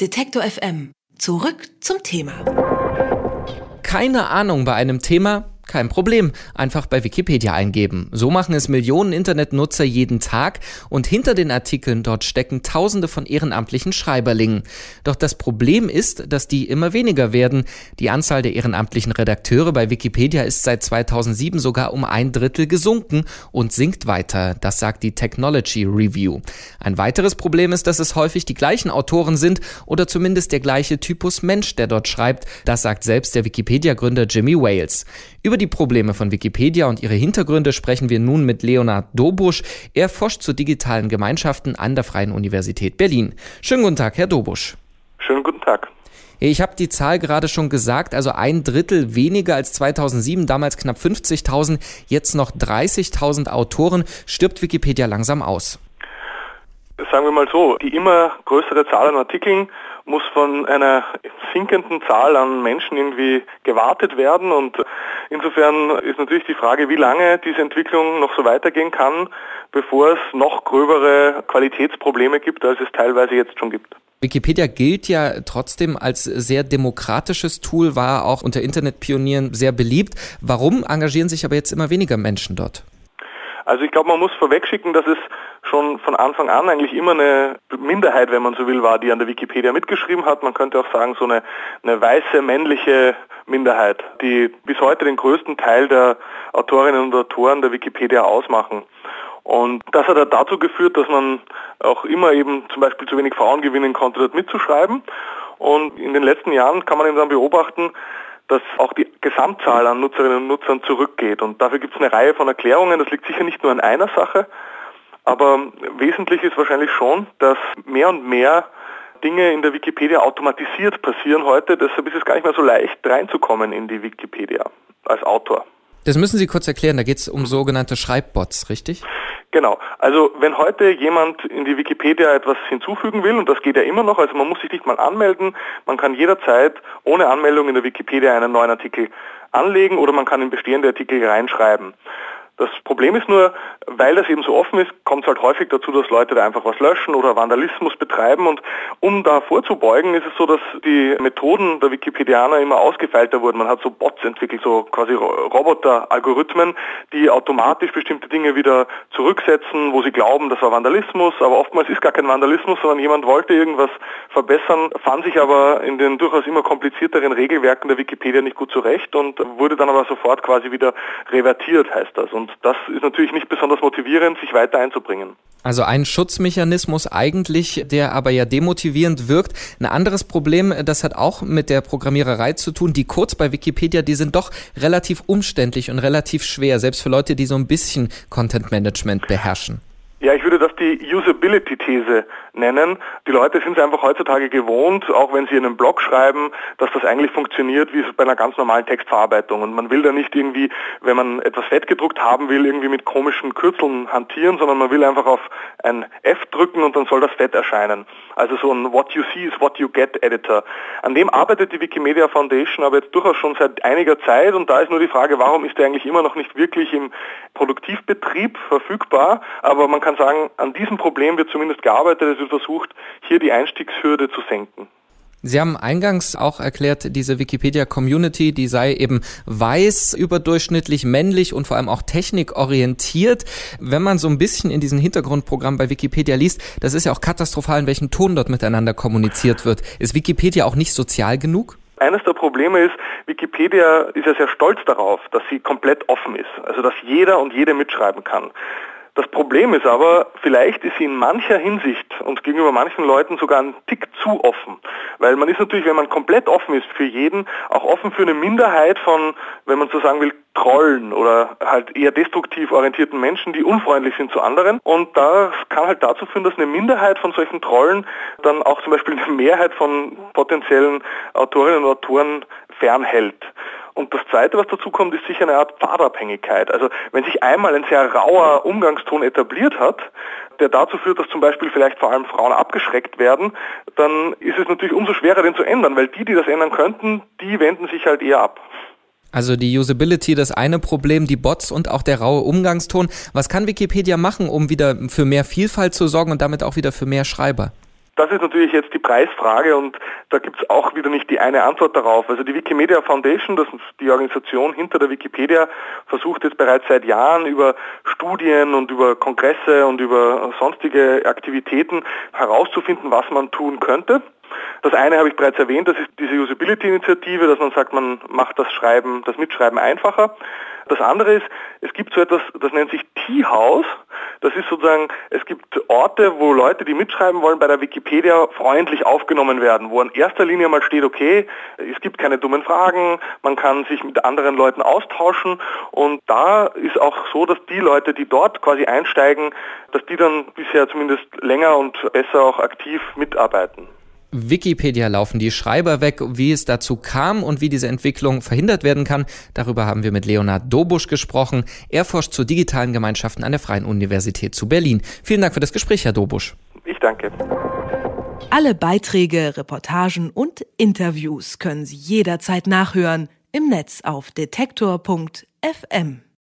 Detektor FM. Zurück zum Thema. Keine Ahnung bei einem Thema, kein Problem, einfach bei Wikipedia eingeben. So machen es Millionen Internetnutzer jeden Tag und hinter den Artikeln dort stecken Tausende von ehrenamtlichen Schreiberlingen. Doch das Problem ist, dass die immer weniger werden. Die Anzahl der ehrenamtlichen Redakteure bei Wikipedia ist seit 2007 sogar um ein Drittel gesunken und sinkt weiter. Das sagt die Technology Review. Ein weiteres Problem ist, dass es häufig die gleichen Autoren sind oder zumindest der gleiche Typus Mensch, der dort schreibt. Das sagt selbst der Wikipedia-Gründer Jimmy Wales. Über die Probleme von Wikipedia und ihre Hintergründe sprechen wir nun mit Leonard Dobusch. Er forscht zu digitalen Gemeinschaften an der Freien Universität Berlin. Schönen guten Tag, Herr Dobusch. Schönen guten Tag. Ich habe die Zahl gerade schon gesagt, also ein Drittel weniger als 2007, damals knapp 50.000, jetzt noch 30.000 Autoren. Stirbt Wikipedia langsam aus? Sagen wir mal so, die immer größere Zahl an Artikeln muss von einer sinkenden Zahl an Menschen irgendwie gewartet werden und insofern ist natürlich die Frage, wie lange diese Entwicklung noch so weitergehen kann, bevor es noch gröbere Qualitätsprobleme gibt, als es teilweise jetzt schon gibt. Wikipedia gilt ja trotzdem als sehr demokratisches Tool, war auch unter Internetpionieren sehr beliebt. Warum engagieren sich aber jetzt immer weniger Menschen dort? Also ich glaube, man muss vorwegschicken, dass es schon von Anfang an eigentlich immer eine Minderheit, wenn man so will, war, die an der Wikipedia mitgeschrieben hat. Man könnte auch sagen, so eine, eine weiße männliche Minderheit, die bis heute den größten Teil der Autorinnen und Autoren der Wikipedia ausmachen. Und das hat dazu geführt, dass man auch immer eben zum Beispiel zu wenig Frauen gewinnen konnte, dort mitzuschreiben. Und in den letzten Jahren kann man eben dann beobachten, dass auch die Gesamtzahl an Nutzerinnen und Nutzern zurückgeht. Und dafür gibt es eine Reihe von Erklärungen. Das liegt sicher nicht nur an einer Sache, aber wesentlich ist wahrscheinlich schon, dass mehr und mehr Dinge in der Wikipedia automatisiert passieren heute. Deshalb ist es gar nicht mehr so leicht reinzukommen in die Wikipedia als Autor. Das müssen Sie kurz erklären, da geht es um sogenannte Schreibbots, richtig? Genau. Also wenn heute jemand in die Wikipedia etwas hinzufügen will, und das geht ja immer noch, also man muss sich nicht mal anmelden, man kann jederzeit ohne Anmeldung in der Wikipedia einen neuen Artikel anlegen oder man kann in bestehende Artikel reinschreiben. Das Problem ist nur, weil das eben so offen ist, kommt es halt häufig dazu, dass Leute da einfach was löschen oder Vandalismus betreiben. Und um da vorzubeugen, ist es so, dass die Methoden der Wikipedianer immer ausgefeilter wurden. Man hat so Bots entwickelt, so quasi Roboter-Algorithmen, die automatisch bestimmte Dinge wieder zurücksetzen, wo sie glauben, das war Vandalismus. Aber oftmals ist gar kein Vandalismus, sondern jemand wollte irgendwas verbessern, fand sich aber in den durchaus immer komplizierteren Regelwerken der Wikipedia nicht gut zurecht und wurde dann aber sofort quasi wieder revertiert, heißt das. Und das ist natürlich nicht besonders motivierend, sich weiter einzubringen. Also ein Schutzmechanismus eigentlich, der aber ja demotivierend wirkt. Ein anderes Problem, das hat auch mit der Programmiererei zu tun. Die Codes bei Wikipedia, die sind doch relativ umständlich und relativ schwer, selbst für Leute, die so ein bisschen Content Management beherrschen. Ja, ich würde das die Usability-These nennen. Die Leute sind es einfach heutzutage gewohnt, auch wenn sie einen Blog schreiben, dass das eigentlich funktioniert wie bei einer ganz normalen Textverarbeitung. Und man will da nicht irgendwie, wenn man etwas fett gedruckt haben will, irgendwie mit komischen Kürzeln hantieren, sondern man will einfach auf ein F drücken und dann soll das fett erscheinen. Also so ein What you see is what you get Editor. An dem arbeitet die Wikimedia Foundation aber jetzt durchaus schon seit einiger Zeit und da ist nur die Frage, warum ist der eigentlich immer noch nicht wirklich im Produktivbetrieb verfügbar, aber man kann kann sagen, an diesem Problem wird zumindest gearbeitet. Es wird versucht, hier die Einstiegshürde zu senken. Sie haben eingangs auch erklärt, diese Wikipedia-Community, die sei eben weiß, überdurchschnittlich männlich und vor allem auch technikorientiert. Wenn man so ein bisschen in diesem Hintergrundprogramm bei Wikipedia liest, das ist ja auch katastrophal, in welchem Ton dort miteinander kommuniziert wird. Ist Wikipedia auch nicht sozial genug? Eines der Probleme ist, Wikipedia ist ja sehr stolz darauf, dass sie komplett offen ist, also dass jeder und jede mitschreiben kann. Das Problem ist aber, vielleicht ist sie in mancher Hinsicht und gegenüber manchen Leuten sogar ein Tick zu offen. Weil man ist natürlich, wenn man komplett offen ist für jeden, auch offen für eine Minderheit von, wenn man so sagen will, Trollen oder halt eher destruktiv orientierten Menschen, die unfreundlich sind zu anderen. Und das kann halt dazu führen, dass eine Minderheit von solchen Trollen dann auch zum Beispiel eine Mehrheit von potenziellen Autorinnen und Autoren fernhält. Und das Zweite, was dazu kommt, ist sicher eine Art Pfadabhängigkeit. Also wenn sich einmal ein sehr rauer Umgangston etabliert hat, der dazu führt, dass zum Beispiel vielleicht vor allem Frauen abgeschreckt werden, dann ist es natürlich umso schwerer, den zu ändern, weil die, die das ändern könnten, die wenden sich halt eher ab. Also die Usability, das eine Problem, die Bots und auch der raue Umgangston. Was kann Wikipedia machen, um wieder für mehr Vielfalt zu sorgen und damit auch wieder für mehr Schreiber? Das ist natürlich jetzt die Preisfrage und da gibt es auch wieder nicht die eine Antwort darauf. Also die Wikimedia Foundation, das ist die Organisation hinter der Wikipedia, versucht jetzt bereits seit Jahren über Studien und über Kongresse und über sonstige Aktivitäten herauszufinden, was man tun könnte. Das eine habe ich bereits erwähnt, das ist diese Usability-Initiative, dass man sagt, man macht das Schreiben, das Mitschreiben einfacher. Das andere ist, es gibt so etwas, das nennt sich Tea-House. Das ist sozusagen, es gibt Orte, wo Leute, die mitschreiben wollen, bei der Wikipedia freundlich aufgenommen werden, wo in erster Linie mal steht, okay, es gibt keine dummen Fragen, man kann sich mit anderen Leuten austauschen und da ist auch so, dass die Leute, die dort quasi einsteigen, dass die dann bisher zumindest länger und besser auch aktiv mitarbeiten. Wikipedia laufen die Schreiber weg, wie es dazu kam und wie diese Entwicklung verhindert werden kann. Darüber haben wir mit Leonard Dobusch gesprochen. Er forscht zu digitalen Gemeinschaften an der Freien Universität zu Berlin. Vielen Dank für das Gespräch, Herr Dobusch. Ich danke. Alle Beiträge, Reportagen und Interviews können Sie jederzeit nachhören im Netz auf detektor.fm.